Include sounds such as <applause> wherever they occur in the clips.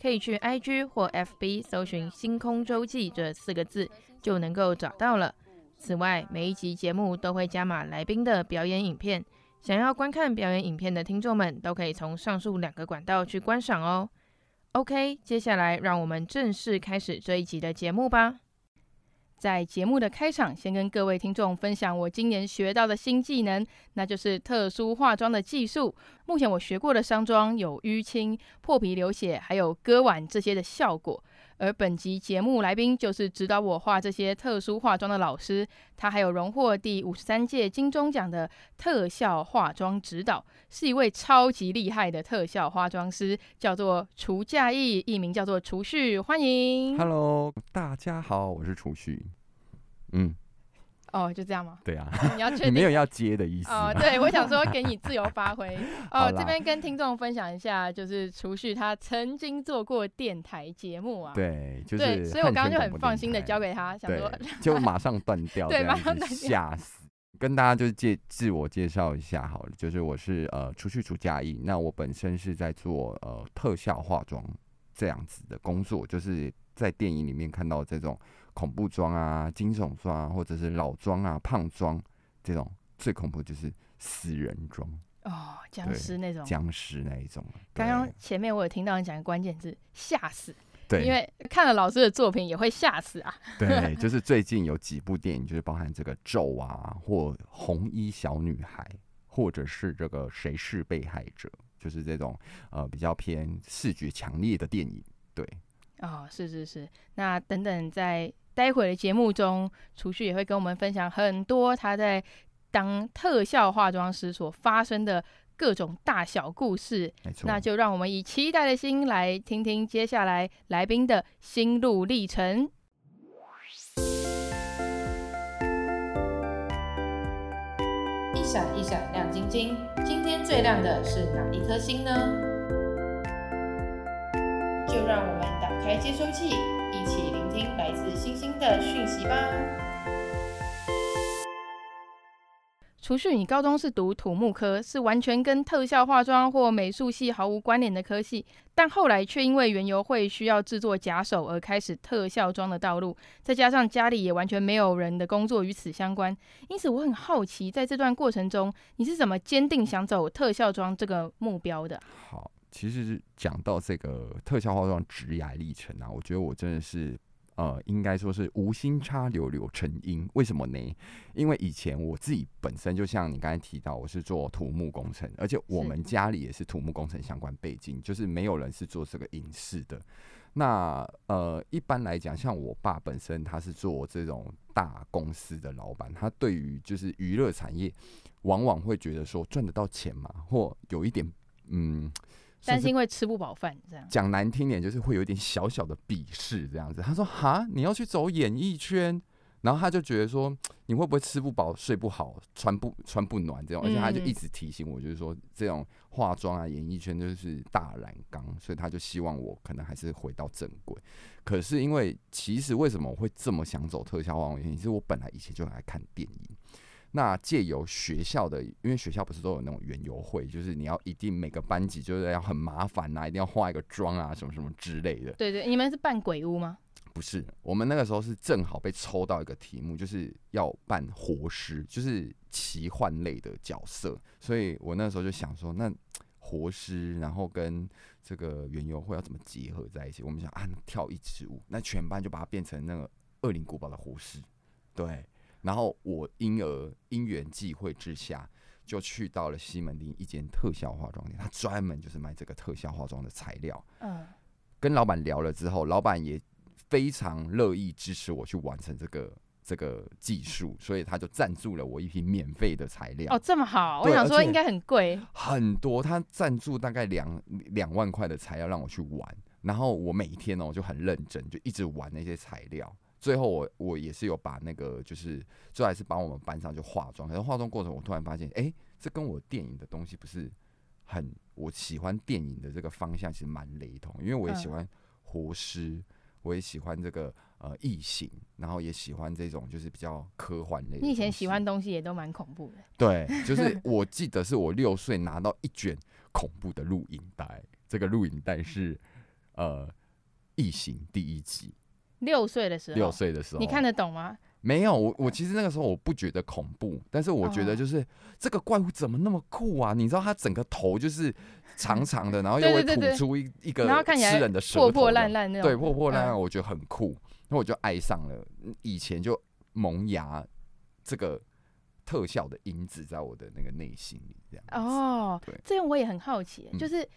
可以去 IG 或 FB 搜寻“星空周记”这四个字，就能够找到了。此外，每一集节目都会加码来宾的表演影片，想要观看表演影片的听众们，都可以从上述两个管道去观赏哦。OK，接下来让我们正式开始这一集的节目吧。在节目的开场，先跟各位听众分享我今年学到的新技能，那就是特殊化妆的技术。目前我学过的伤妆有淤青、破皮流血，还有割腕这些的效果。而本集节目来宾就是指导我画这些特殊化妆的老师，他还有荣获第五十三届金钟奖的特效化妆指导，是一位超级厉害的特效化妆师，叫做厨嘉义，艺名叫做厨旭，欢迎。Hello，大家好，我是厨旭。嗯。哦，就这样吗？对啊，你要确定没有要接的意思。哦，对，我想说给你自由发挥。<laughs> 哦，这边跟听众分享一下，就是除旭他曾经做过电台节目啊。对，就是。对，所以我刚刚就很放心的交给他，想说就马上断掉，<laughs> 对，马上断掉，吓死。跟大家就是介自我介绍一下好了，就是我是呃除去除嘉义，那我本身是在做呃特效化妆这样子的工作，就是在电影里面看到这种。恐怖装啊、惊悚装啊，或者是老装啊、胖装这种，最恐怖就是死人装哦，僵尸那种，僵尸那一种。刚刚前面我有听到你讲的关键字“吓死”，对，因为看了老师的作品也会吓死啊。对，<laughs> 就是最近有几部电影，就是包含这个咒啊，或红衣小女孩，或者是这个谁是被害者，就是这种呃比较偏视觉强烈的电影。对，哦，是是是，那等等在。待会的节目中，厨旭也会跟我们分享很多他在当特效化妆师所发生的各种大小故事。没错。那就让我们以期待的心来听听接下来来宾的心路历程。一闪一闪亮晶晶，今天最亮的是哪一颗星呢？就让我们打开接收器。听来自星星的讯息吧。除去，你高中是读土木科，是完全跟特效化妆或美术系毫无关联的科系，但后来却因为园游会需要制作假手而开始特效妆的道路。再加上家里也完全没有人的工作与此相关，因此我很好奇，在这段过程中，你是怎么坚定想走特效妆这个目标的？好。其实讲到这个特效化妆职涯历程啊，我觉得我真的是呃，应该说是无心插柳柳成荫。为什么呢？因为以前我自己本身就像你刚才提到，我是做土木工程，而且我们家里也是土木工程相关背景，就是没有人是做这个影视的。那呃，一般来讲，像我爸本身他是做这种大公司的老板，他对于就是娱乐产业，往往会觉得说赚得到钱嘛，或有一点嗯。担心会吃不饱饭，这样讲难听点就是会有一点小小的鄙视这样子。他说：“哈，你要去走演艺圈，然后他就觉得说你会不会吃不饱、睡不好、穿不穿不暖这种，而且他就一直提醒我，就是说这种化妆啊、演艺圈就是大染缸，所以他就希望我可能还是回到正轨。可是因为其实为什么我会这么想走特效化妆？原因是我本来以前就很爱看电影。”那借由学校的，因为学校不是都有那种园游会，就是你要一定每个班级就是要很麻烦呐、啊，一定要化一个妆啊，什么什么之类的。对对，你们是扮鬼屋吗？不是，我们那个时候是正好被抽到一个题目，就是要扮活尸，就是奇幻类的角色。所以我那时候就想说，那活尸，然后跟这个园游会要怎么结合在一起？我们想啊，跳一支舞，那全班就把它变成那个。恶灵古堡的活尸，对。然后我因而因缘际会之下，就去到了西门町一间特效化妆店，他专门就是卖这个特效化妆的材料。嗯，跟老板聊了之后，老板也非常乐意支持我去完成这个这个技术，所以他就赞助了我一批免费的材料。哦，这么好，我想说应该很贵。很多，他赞助大概两两万块的材料让我去玩，然后我每天哦就很认真，就一直玩那些材料。最后我我也是有把那个就是最后还是帮我们班上就化妆，可是化妆过程我突然发现，哎、欸，这跟我电影的东西不是很我喜欢电影的这个方向其实蛮雷同，因为我也喜欢活尸，我也喜欢这个呃异形，然后也喜欢这种就是比较科幻类的。你以前喜欢东西也都蛮恐怖的。对，就是 <laughs> 我记得是我六岁拿到一卷恐怖的录影带，这个录影带是呃异形第一集。六岁的时候，六岁的时候，你看得懂吗？没有，我我其实那个时候我不觉得恐怖，但是我觉得就是、哦、这个怪物怎么那么酷啊？你知道它整个头就是长长的，然后 <laughs> 又会吐出一一个吃人的舌头，破破烂烂那种，对，破破烂烂，我觉得很酷，那、嗯、我就爱上了。以前就萌芽这个特效的因子在我的那个内心里，这样哦，对，这样我也很好奇，就是。嗯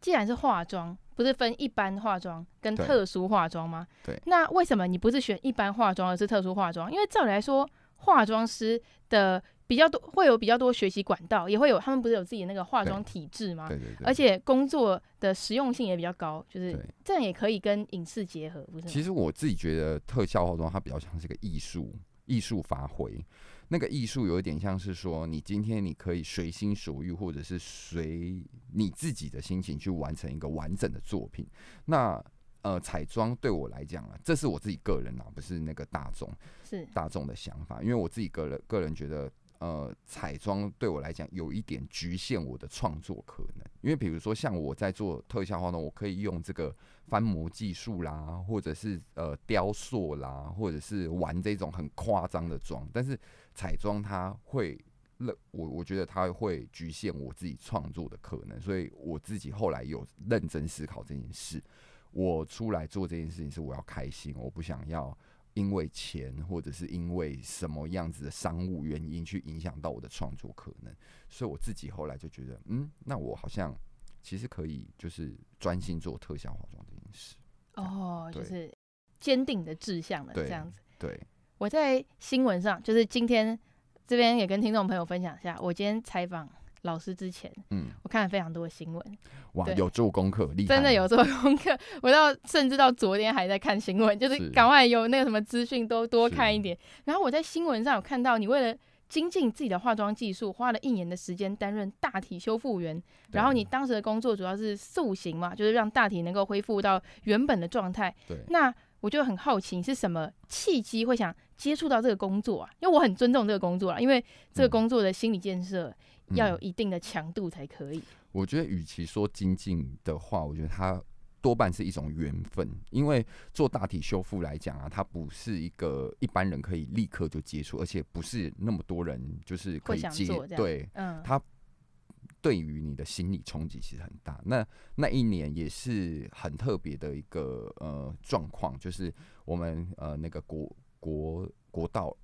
既然是化妆，不是分一般化妆跟特殊化妆吗？对。那为什么你不是选一般化妆，而是特殊化妆？因为照理来说，化妆师的比较多，会有比较多学习管道，也会有他们不是有自己的那个化妆体制吗？对对对。而且工作的实用性也比较高，就是这样也可以跟影视结合，不是？其实我自己觉得特效化妆它比较像是个艺术，艺术发挥。那个艺术有一点像是说，你今天你可以随心所欲，或者是随你自己的心情去完成一个完整的作品。那呃，彩妆对我来讲啊，这是我自己个人啊，不是那个大众，是大众的想法。因为我自己个人个人觉得，呃，彩妆对我来讲有一点局限我的创作可能。因为比如说像我在做特效化妆，我可以用这个翻模技术啦，或者是呃雕塑啦，或者是玩这种很夸张的妆，但是。彩妆它会认我，我觉得它会局限我自己创作的可能，所以我自己后来有认真思考这件事。我出来做这件事情是我要开心，我不想要因为钱或者是因为什么样子的商务原因去影响到我的创作可能。所以我自己后来就觉得，嗯，那我好像其实可以就是专心做特效化妆这件事。哦，就是坚定的志向了，这样子。对。我在新闻上，就是今天这边也跟听众朋友分享一下。我今天采访老师之前，嗯，我看了非常多的新闻，哇，有做功课，厉害，真的有做功课。我到甚至到昨天还在看新闻，就是赶快有那个什么资讯都多看一点。然后我在新闻上有看到，你为了精进自己的化妆技术，花了一年的时间担任大体修复员。然后你当时的工作主要是塑形嘛，就是让大体能够恢复到原本的状态。对，那。我就很好奇，你是什么契机会想接触到这个工作啊？因为我很尊重这个工作啊，因为这个工作的心理建设要有一定的强度才可以。嗯，我觉得，与其说精进的话，我觉得它多半是一种缘分。因为做大体修复来讲啊，它不是一个一般人可以立刻就接触，而且不是那么多人就是可以接。对，嗯，它。对于你的心理冲击其实很大。那那一年也是很特别的一个呃状况，就是我们呃那个国国国道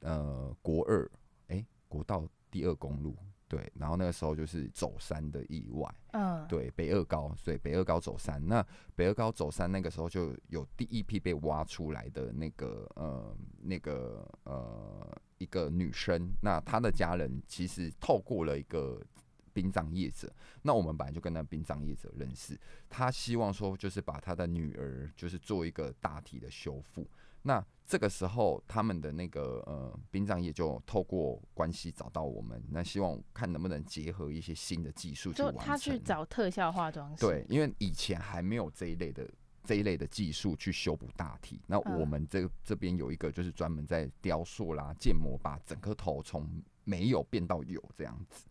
呃国二哎国道第二公路对，然后那个时候就是走山的意外，嗯，对北二高，所以北二高走山。那北二高走山那个时候就有第一批被挖出来的那个呃那个呃一个女生，那她的家人其实透过了一个。殡葬业者，那我们本来就跟那殡葬业者认识，他希望说就是把他的女儿就是做一个大体的修复。那这个时候他们的那个呃殡葬业就透过关系找到我们，那希望看能不能结合一些新的技术去完成。他去找特效化妆师，对，因为以前还没有这一类的这一类的技术去修补大体。那我们这这边有一个就是专门在雕塑啦、建模，把整个头从没有变到有这样子。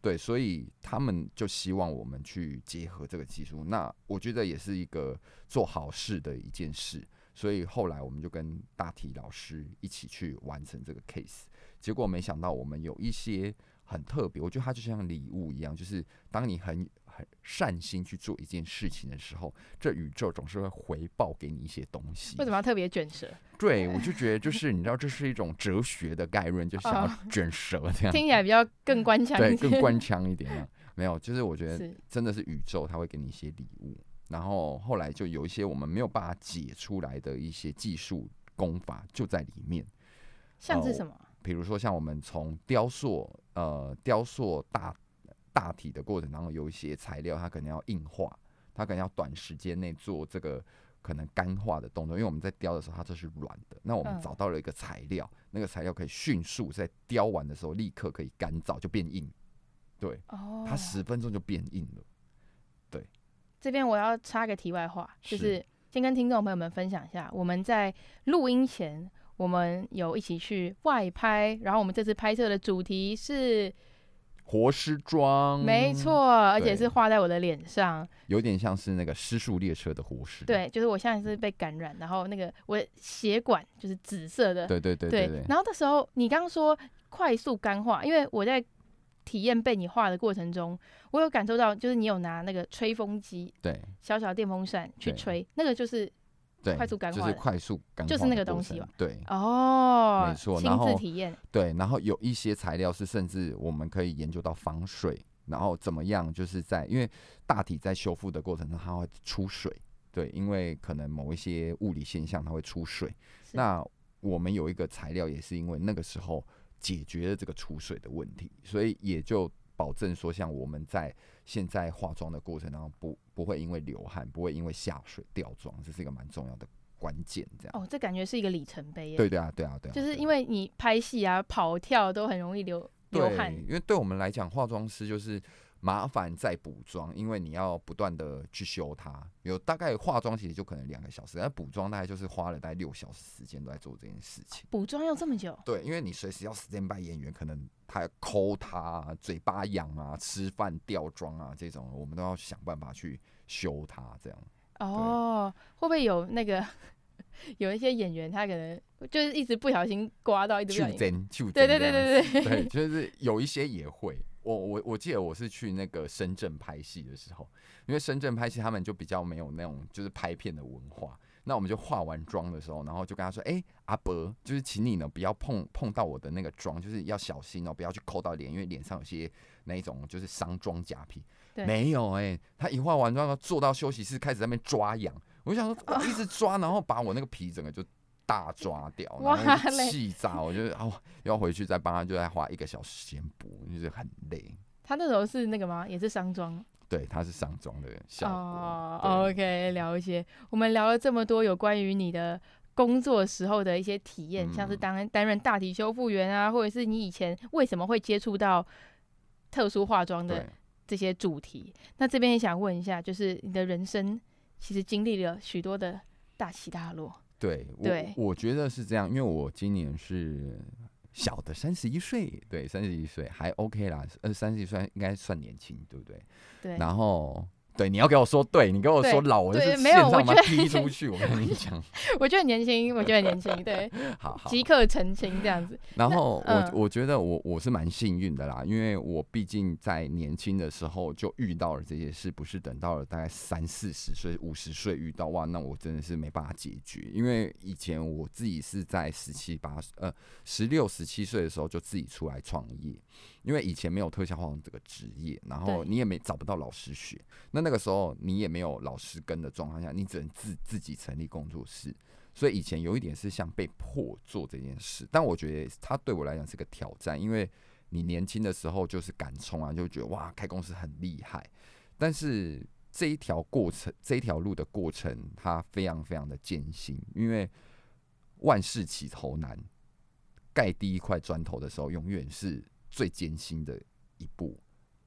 对，所以他们就希望我们去结合这个技术，那我觉得也是一个做好事的一件事。所以后来我们就跟大体老师一起去完成这个 case，结果没想到我们有一些很特别，我觉得它就像礼物一样，就是当你很很善心去做一件事情的时候，这宇宙总是会回报给你一些东西。为什么要特别卷舌？对，我就觉得 <laughs> 就是你知道，这是一种哲学的概论，就想要卷舌这样，<laughs> 听起来比较更官腔，对，更官 <laughs> 腔一点。没有，就是我觉得真的是宇宙，它会给你一些礼物。然后后来就有一些我们没有办法解出来的一些技术功法就在里面。像是什么？比如说像我们从雕塑，呃，雕塑大大体的过程当中，有一些材料它可能要硬化，它可能要短时间内做这个可能干化的动作，因为我们在雕的时候它这是软的，那我们找到了一个材料，嗯、那个材料可以迅速在雕完的时候立刻可以干燥就变硬，对，哦，它十分钟就变硬了，对。这边我要插个题外话，就是先跟听众朋友们分享一下，我们在录音前。我们有一起去外拍，然后我们这次拍摄的主题是活尸妆，没错，而且是画在我的脸上，有点像是那个失速列车的活尸。对，就是我现在是被感染，然后那个我血管就是紫色的，对对对对，对。然后那时候你刚刚说快速干化，因为我在体验被你画的过程中，我有感受到，就是你有拿那个吹风机，对，小小电风扇去吹，那个就是。对，快速干化就是快速干化，就是那个东西吧？对，哦，没错。亲自体验。对，然后有一些材料是甚至我们可以研究到防水，然后怎么样？就是在因为大体在修复的过程中，它会出水。对，因为可能某一些物理现象，它会出水。那我们有一个材料，也是因为那个时候解决了这个出水的问题，所以也就保证说，像我们在。现在化妆的过程当中不，不不会因为流汗，不会因为下水掉妆，这是一个蛮重要的关键。这样哦，这感觉是一个里程碑。对对啊，对啊，对啊，就是因为你拍戏啊、跑跳都很容易流流汗。因为对我们来讲，化妆师就是。麻烦再补妆，因为你要不断的去修它。有大概化妆其实就可能两个小时，但补妆大概就是花了大概六小时时间都在做这件事情。补妆要这么久？对，因为你随时要 stand by 演员，可能他要抠他嘴巴痒啊、吃饭掉妆啊这种，我们都要想办法去修它。这样哦，会不会有那个 <laughs> 有一些演员他可能就是一直不小心刮到一直不小心？对对对对对对，就是有一些也会。我我我记得我是去那个深圳拍戏的时候，因为深圳拍戏他们就比较没有那种就是拍片的文化。那我们就化完妆的时候，然后就跟他说：“哎、欸，阿伯，就是请你呢不要碰碰到我的那个妆，就是要小心哦，不要去抠到脸，因为脸上有些那一种就是伤妆假皮。”没有哎、欸，他一化完妆，坐到休息室开始在那边抓痒，我就想说我一直抓，然后把我那个皮整个就。大抓掉，然后 <laughs> 气炸，我就哦要回去再帮他，就再花一个小时时间补，就是很累。他那时候是那个吗？也是上妆？对，他是上妆的效果。哦，OK，聊一些。我们聊了这么多有关于你的工作时候的一些体验，嗯、像是当担任大体修复员啊，或者是你以前为什么会接触到特殊化妆的这些主题。那这边也想问一下，就是你的人生其实经历了许多的大起大落。对，对我我觉得是这样，因为我今年是小的三十一岁，对，三十一岁还 OK 啦，呃，三十一岁应该算年轻，对不对？对，然后。对，你要给我说对，你给我说老，我就是现场把他踢出去。我跟你讲，<laughs> 我觉得年轻，我觉得年轻，对，<laughs> 好，好，即刻澄清这样子。然后我、嗯、我觉得我我是蛮幸运的啦，因为我毕竟在年轻的时候就遇到了这些事，不是等到了大概三四十岁、五十岁遇到哇，那我真的是没办法解决。因为以前我自己是在十七八呃十六十七岁的时候就自己出来创业。因为以前没有特效化妆这个职业，然后你也没找不到老师学，那那那个时候你也没有老师跟的状况下，你只能自自己成立工作室，所以以前有一点是像被迫做这件事，但我觉得它对我来讲是个挑战，因为你年轻的时候就是敢冲啊，就觉得哇开公司很厉害，但是这一条过程这条路的过程它非常非常的艰辛，因为万事起头难，盖第一块砖头的时候永远是。最艰辛的一步，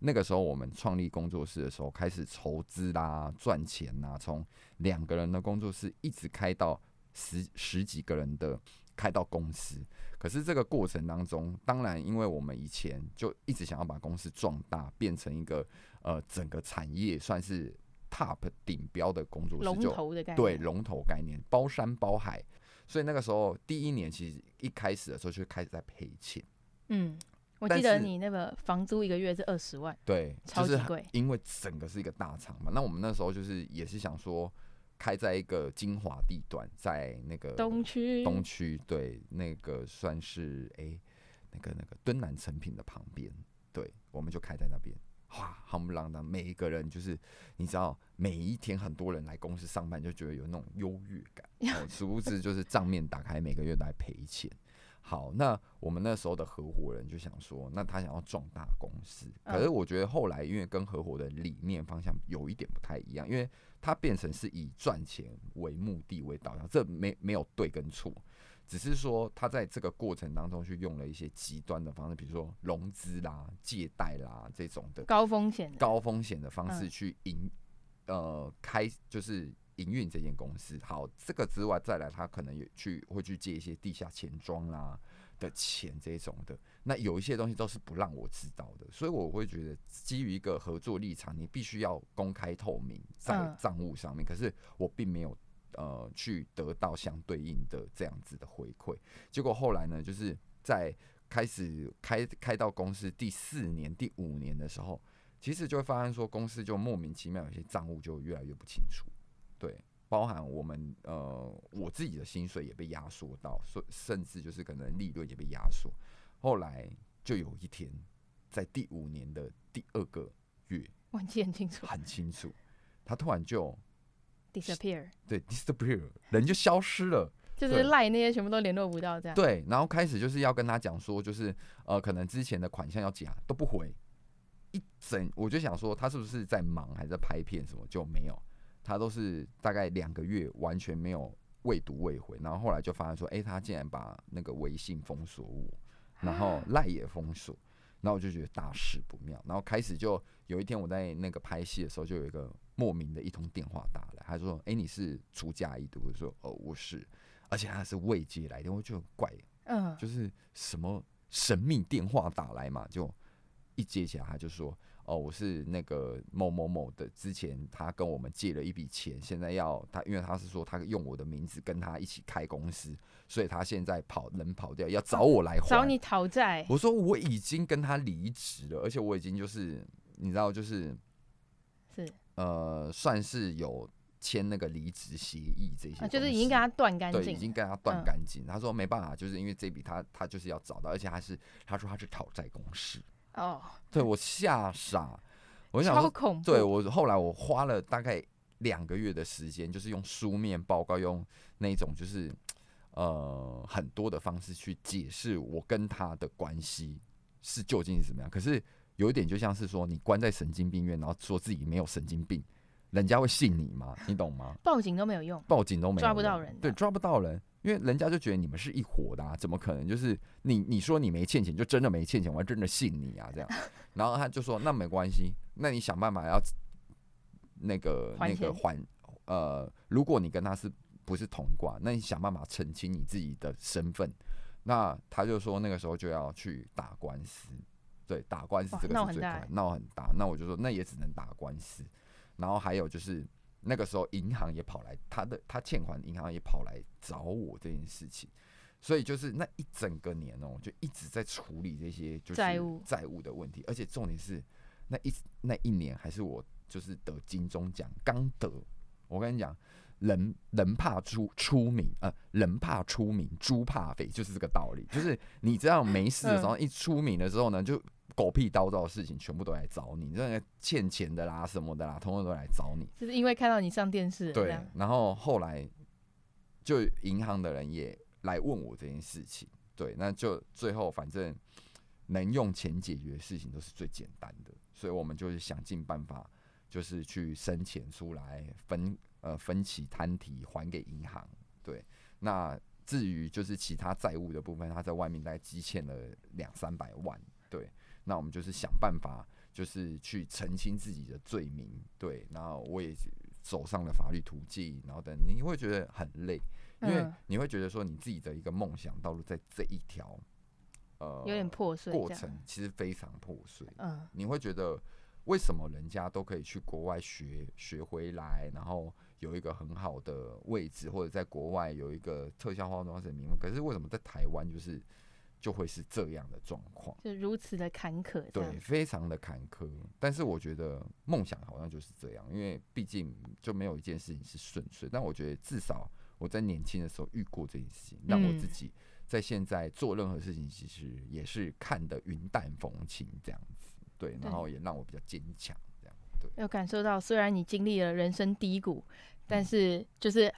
那个时候我们创立工作室的时候，开始筹资啦、赚钱啦，从两个人的工作室一直开到十十几个人的开到公司。可是这个过程当中，当然因为我们以前就一直想要把公司壮大，变成一个呃整个产业算是 top 顶标的工作室，龙头的概念，对，龙头概念，包山包海。所以那个时候第一年其实一开始的时候就开始在赔钱，嗯。我记得你那个房租一个月是二十万，对，超级贵。因为整个是一个大厂嘛，那我们那时候就是也是想说，开在一个精华地段，在那个东区，东区对，那个算是哎、欸，那个那个敦南成品的旁边，对，我们就开在那边。哇，夯不啷当，每一个人就是你知道，每一天很多人来公司上班，就觉得有那种优越感。<laughs> 哦，殊不知就是账面打开，每个月都在赔钱。好，那我们那时候的合伙人就想说，那他想要壮大公司，可是我觉得后来因为跟合伙的理念方向有一点不太一样，因为他变成是以赚钱为目的为导向，这没没有对跟错，只是说他在这个过程当中去用了一些极端的方式，比如说融资啦、借贷啦这种的高风险、高风险的方式去营呃开就是。营运这间公司，好，这个之外再来，他可能也去会去借一些地下钱庄啦的钱这种的，那有一些东西都是不让我知道的，所以我会觉得基于一个合作立场，你必须要公开透明在账务上面。可是我并没有呃去得到相对应的这样子的回馈，结果后来呢，就是在开始开开到公司第四年、第五年的时候，其实就会发现说公司就莫名其妙有些账务就越来越不清楚。对，包含我们呃，我自己的薪水也被压缩到，甚甚至就是可能利润也被压缩。后来就有一天，在第五年的第二个月，我记很清楚，很清楚，他突然就 disappear，对，disappear，<laughs> 人就消失了，就是赖那些全部都联络不到这样。对，然后开始就是要跟他讲说，就是呃，可能之前的款项要假都不回，一整我就想说他是不是在忙，还是在拍片什么，就没有。他都是大概两个月完全没有未读未回，然后后来就发现说，哎、欸，他竟然把那个微信封锁我，然后赖也封锁，然后我就觉得大事不妙，然后开始就有一天我在那个拍戏的时候，就有一个莫名的一通电话打来，他说，哎、欸，你是出家一读？我说，哦，我是，而且他是未接来电，我就很怪，嗯，就是什么神秘电话打来嘛，就一接起来他就说。哦，我是那个某某某的，之前他跟我们借了一笔钱，现在要他，因为他是说他用我的名字跟他一起开公司，所以他现在跑人跑掉，要找我来还，找你讨债。我说我已经跟他离职了，而且我已经就是你知道，就是是呃，算是有签那个离职协议这些、啊，就是已经跟他断干净，对，已经跟他断干净。他说没办法，就是因为这笔他他就是要找到，而且他是他说他是讨债公司。哦、oh，对我吓傻，我想说，对我后来我花了大概两个月的时间，就是用书面报告，用那种就是呃很多的方式去解释我跟他的关系是究竟是怎么样。可是有一点就像是说，你关在神经病院，然后说自己没有神经病，人家会信你吗？你懂吗？报警都没有用，报警都没有用，抓不到人，对，抓不到人。因为人家就觉得你们是一伙的啊，怎么可能？就是你你说你没欠钱，就真的没欠钱，我还真的信你啊，这样。<laughs> 然后他就说那没关系，那你想办法要那个那个还呃，如果你跟他是不是同挂，那你想办法澄清你自己的身份。那他就说那个时候就要去打官司，对，打官司这个是最快，闹很大。那我就说那也只能打官司。然后还有就是。那个时候，银行也跑来，他的他欠款，银行也跑来找我这件事情，所以就是那一整个年哦、喔，就一直在处理这些就是债务。债务的问题，而且重点是那一那一年还是我就是得金钟奖刚得，我跟你讲，人人怕出出名呃，人怕出名，猪怕肥，就是这个道理，就是你这样没事的时候一出名的时候呢，就。狗屁叨叨的事情全部都来找你，这个欠钱的啦什么的啦，通通都来找你。就是因为看到你上电视。对，然后后来就银行的人也来问我这件事情。对，那就最后反正能用钱解决的事情都是最简单的，所以我们就是想尽办法，就是去生钱出来分呃分期摊提还给银行。对，那至于就是其他债务的部分，他在外面大概积欠了两三百万。对。那我们就是想办法，就是去澄清自己的罪名，对。然后我也走上了法律途径，然后等你会觉得很累，因为你会觉得说你自己的一个梦想道路在这一条，呃，有点破碎，过程其实非常破碎。嗯，你会觉得为什么人家都可以去国外学学回来，然后有一个很好的位置，或者在国外有一个特效化妆师的名分，可是为什么在台湾就是就会是这样的状况，就如此的坎坷，对，非常的坎坷。但是我觉得梦想好像就是这样，因为毕竟就没有一件事情是顺遂。但我觉得至少我在年轻的时候遇过这件事情，让我自己在现在做任何事情，其实也是看得云淡风轻这样子。对，然后也让我比较坚强，这样。对，有感受到，虽然你经历了人生低谷，但是就是。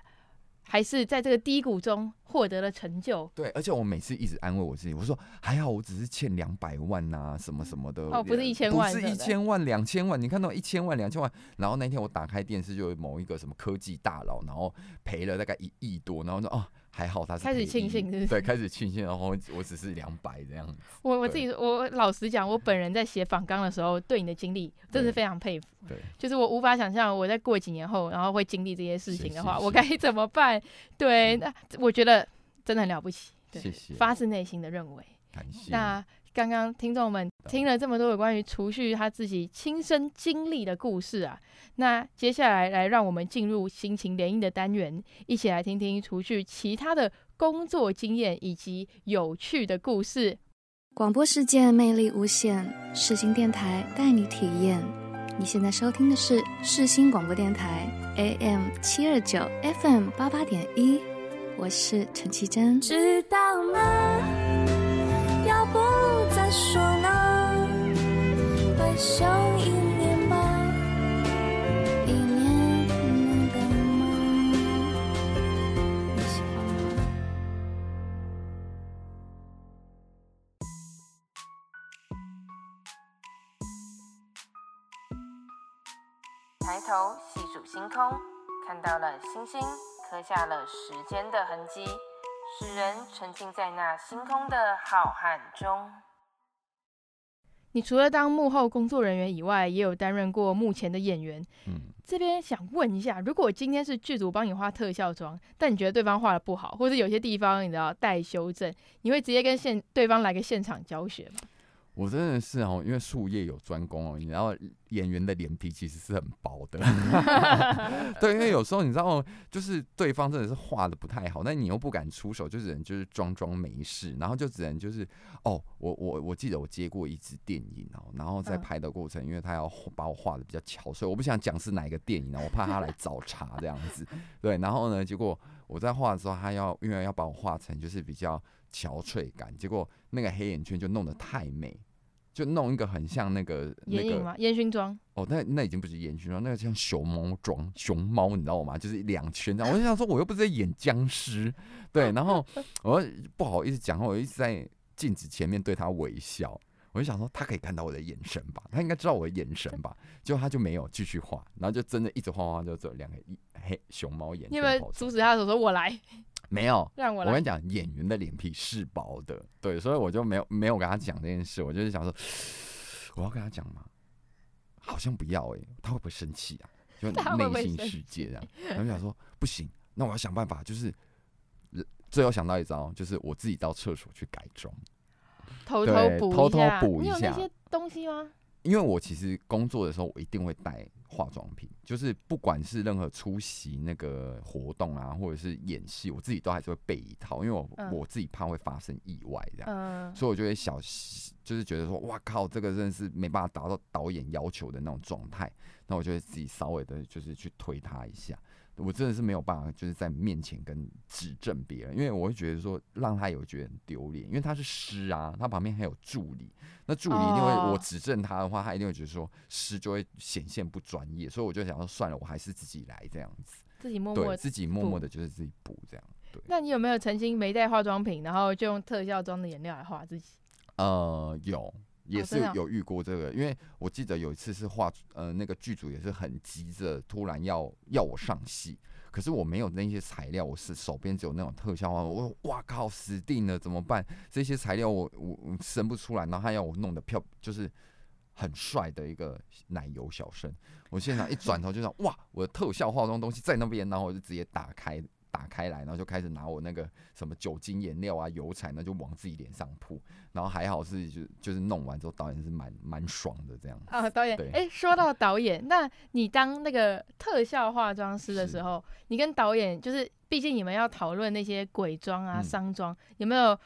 还是在这个低谷中获得了成就。对，而且我每次一直安慰我自己，我说还好，我只是欠两百万呐、啊，什么什么的。哦，不是一千万，不是一千万、两千万。你看到一千万、两千万，然后那天我打开电视，就有某一个什么科技大佬，然后赔了大概一亿多，然后说哦。还好他是开始庆幸，是不是？对，开始庆幸，然后我只是两百这样子。我我自己，我老实讲，我本人在写访纲的时候，对你的经历真是非常佩服。对，就是我无法想象，我在过几年后，然后会经历这些事情的话，我该怎么办？对，那我觉得真的很了不起。对，谢谢，发自内心的认为。感谢。那。刚刚听众们听了这么多有关于储蓄他自己亲身经历的故事啊，那接下来来让我们进入心情联姻的单元，一起来听听储蓄其他的工作经验以及有趣的故事。广播世界魅力无限，世新电台带你体验。你现在收听的是世新广播电台 AM 七二九 FM 八八点一，我是陈绮贞。知道吗？抬头细数星空，看到了星星，刻下了时间的痕迹。使人沉浸在那星空的浩瀚中。你除了当幕后工作人员以外，也有担任过幕前的演员。嗯，这边想问一下，如果今天是剧组帮你画特效妆，但你觉得对方画的不好，或者有些地方你知道待修正，你会直接跟现对方来个现场教学吗？我真的是哦，因为术业有专攻哦，你知道演员的脸皮其实是很薄的，<laughs> 对，因为有时候你知道，就是对方真的是画的不太好，那你又不敢出手，就只能就是装装没事，然后就只能就是哦，我我我记得我接过一支电影哦，然后在拍的过程，因为他要把我画的比较憔悴，我不想讲是哪一个电影呢，我怕他来 <laughs> 找茬这样子，对，然后呢，结果我在画的时候，他要因为要把我画成就是比较。憔悴感，结果那个黑眼圈就弄得太美，就弄一个很像那个那个烟熏妆哦，那那已经不是烟熏妆，那个像熊猫妆，熊猫你知道吗？就是两圈这样。我就想说，我又不是在演僵尸，对，然后 <laughs> 我不好意思讲话，我一直在镜子前面对他微笑，我就想说他可以看到我的眼神吧，他应该知道我的眼神吧，<laughs> 结果他就没有继续画，然后就真的一直画画，就走两个黑熊猫眼。你有没有阻止他的时候说我来？没有，让我，我跟你讲，演员的脸皮是薄的，对，所以我就没有没有跟他讲这件事。我就是想说，<sighs> 我要跟他讲吗？好像不要哎、欸，他会不会生气啊？就 <laughs> 内心世界这样。然后想说，不行，那我要想办法，就是最后想到一招，就是我自己到厕所去改装，偷偷补偷偷补一下。你有那些东西吗？因为我其实工作的时候，我一定会带化妆品，就是不管是任何出席那个活动啊，或者是演戏，我自己都还是会备一套，因为我、嗯、我自己怕会发生意外这样，嗯、所以我就会小，就是觉得说，哇靠，这个真的是没办法达到导演要求的那种状态，那我就会自己稍微的，就是去推他一下。我真的是没有办法，就是在面前跟指正别人，因为我会觉得说让他有觉得很丢脸，因为他是师啊，他旁边还有助理，那助理一定会我指正他的话，他一定会觉得说师就会显现不专业，所以我就想说算了，我还是自己来这样子，自己默默对自己默默的就是自己补这样。对，那你有没有曾经没带化妆品，然后就用特效妆的颜料来画自己？呃，有。也是有遇过这个，因为我记得有一次是画，呃，那个剧组也是很急着，突然要要我上戏，可是我没有那些材料，我是手边只有那种特效画，我说哇靠，死定了，怎么办？这些材料我我生不出来，然后他要我弄得漂，就是很帅的一个奶油小生，我现场一转头就想，哇，我的特效化妆东西在那边，然后我就直接打开。打开来，然后就开始拿我那个什么酒精颜料啊、油彩呢，就往自己脸上扑。然后还好是就就是弄完之后，导演是蛮蛮爽的这样。啊，导演，哎对，说到导演，那你当那个特效化妆师的时候，你跟导演就是，毕竟你们要讨论那些鬼妆啊、丧妆、嗯，有没有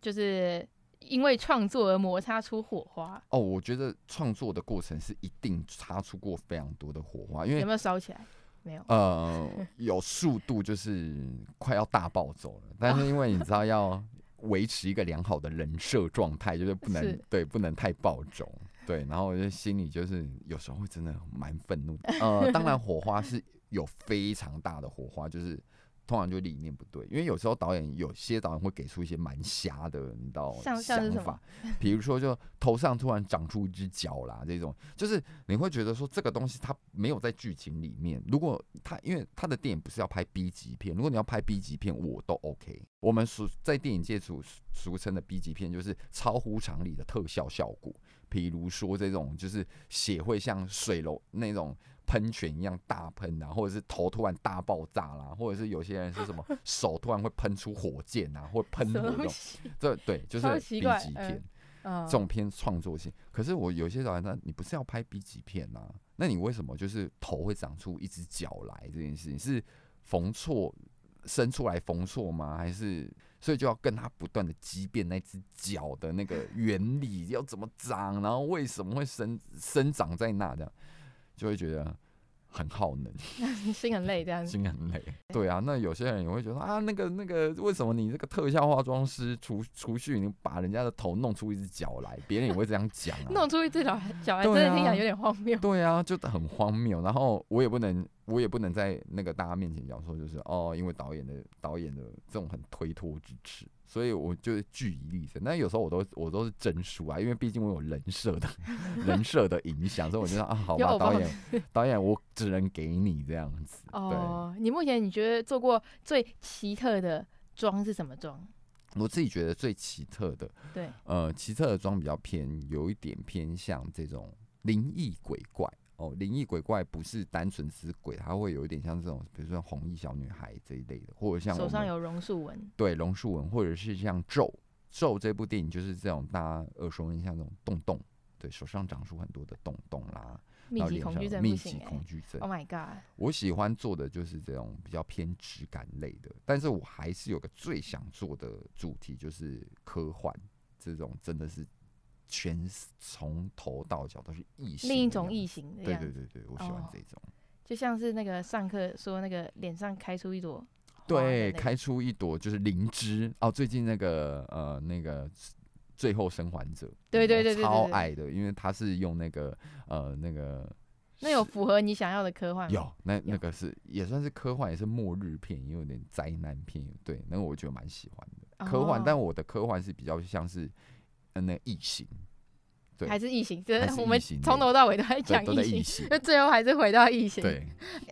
就是因为创作而摩擦出火花？哦，我觉得创作的过程是一定擦出过非常多的火花，因为有没有烧起来？没有。呃，<laughs> 有速度就是快要大暴走了，但是因为你知道要维持一个良好的人设状态，就是不能是对，不能太暴走。对，然后我就心里就是有时候会真的蛮愤怒的。<laughs> 呃，当然火花是有非常大的火花，就是。通常就理念不对，因为有时候导演有些导演会给出一些蛮瞎的，你知道想法，比如说就头上突然长出一只脚啦，这种就是你会觉得说这个东西它没有在剧情里面。如果他因为他的电影不是要拍 B 级片，如果你要拍 B 级片，我都 OK。我们俗在电影界俗俗称的 B 级片，就是超乎常理的特效效果，比如说这种就是血会像水流那种。喷泉一样大喷啊，或者是头突然大爆炸啦，或者是有些人是什么手突然会喷出火箭啊，或喷火这种，这对就是 B 级片，这种偏创作性。可是我有些导演他，你不是要拍 B 级片啊？那你为什么就是头会长出一只脚来？这件事情是缝错生出来缝错吗？还是所以就要跟他不断的激辩那只脚的那个原理要怎么长，然后为什么会生生长在那这样？就会觉得很耗能，<laughs> 心很累，这样子心很累。对啊，那有些人也会觉得啊，那个那个，为什么你这个特效化妆师除除去你把人家的头弄出一只脚来，别人也会这样讲啊？<laughs> 弄出一只脚脚来，真的听起来有点荒谬。对啊，就很荒谬。然后我也不能，我也不能在那个大家面前讲说，就是哦，因为导演的导演的这种很推脱之词。所以我就据以力争，那有时候我都我都是真输啊，因为毕竟我有人设的 <laughs> 人设的影响，所以我觉得啊，好吧，<laughs> 导演导演，我只能给你这样子。哦，你目前你觉得做过最奇特的妆是什么妆？我自己觉得最奇特的，对，呃，奇特的妆比较偏，有一点偏向这种灵异鬼怪。哦，灵异鬼怪不是单纯是鬼，它会有一点像这种，比如说红衣小女孩这一类的，或者像手上有榕树纹，对，榕树纹，或者是像咒咒这部电影就是这种大家耳熟能详这种洞洞，对，手上长出很多的洞洞啦，密集恐惧症，密集恐惧症，Oh my god！我喜欢做的就是这种比较偏质感类的，但是我还是有个最想做的主题，就是科幻这种，真的是。全从头到脚都是异形，另一种异形。对对对对，我喜欢这种。哦，就像是那个上课说那个脸上开出一朵，对，开出一朵就是灵芝哦。最近那个呃那个最后生还者，对对对对，超爱的，因为他是用那个呃那个，那有符合你想要的科幻吗？有，那那个是也算是科幻，也是末日片，也有点灾难片。对，那个我觉得蛮喜欢的科幻，但我的科幻是比较像是。嗯，那异形，对，还是异形，就是我们从头到尾都在讲异形，那最后还是回到异形。对，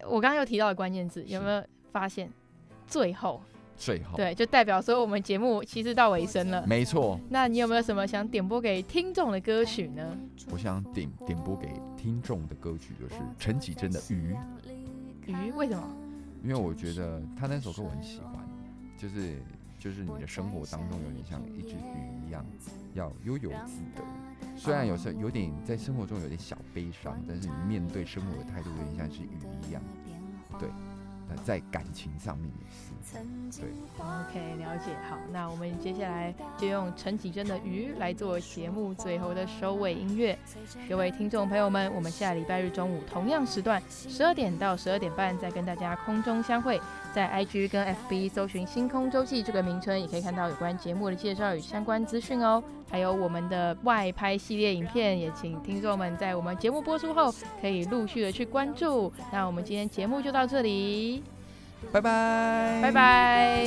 我刚刚又提到的关键字，有没有发现？最后，最后，对，就代表说我们节目其实到尾声了。没错。那你有没有什么想点播给听众的歌曲呢？我想点点播给听众的歌曲就是陈绮贞的《鱼》。鱼？为什么？因为我觉得他那首歌我很喜欢，就是。就是你的生活当中有点像一只鱼一样，要悠游自得。虽然有时候有点在生活中有点小悲伤，但是你面对生活的态度有点像是鱼一样，对。那在感情上面也是。对，OK，了解。好，那我们接下来就用陈绮贞的《鱼》来做节目最后的收尾音乐。各位听众朋友们，我们下礼拜日中午同样时段，十二点到十二点半再跟大家空中相会。在 IG 跟 FB 搜寻“星空周记”这个名称，也可以看到有关节目的介绍与相关资讯哦。还有我们的外拍系列影片，也请听众们在我们节目播出后，可以陆续的去关注。那我们今天节目就到这里。拜拜，拜拜。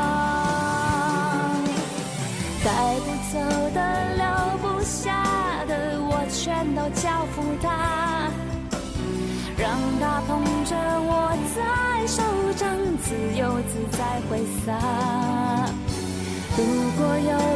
都交付他，让他捧着我在手掌，自由自在挥洒。如果有。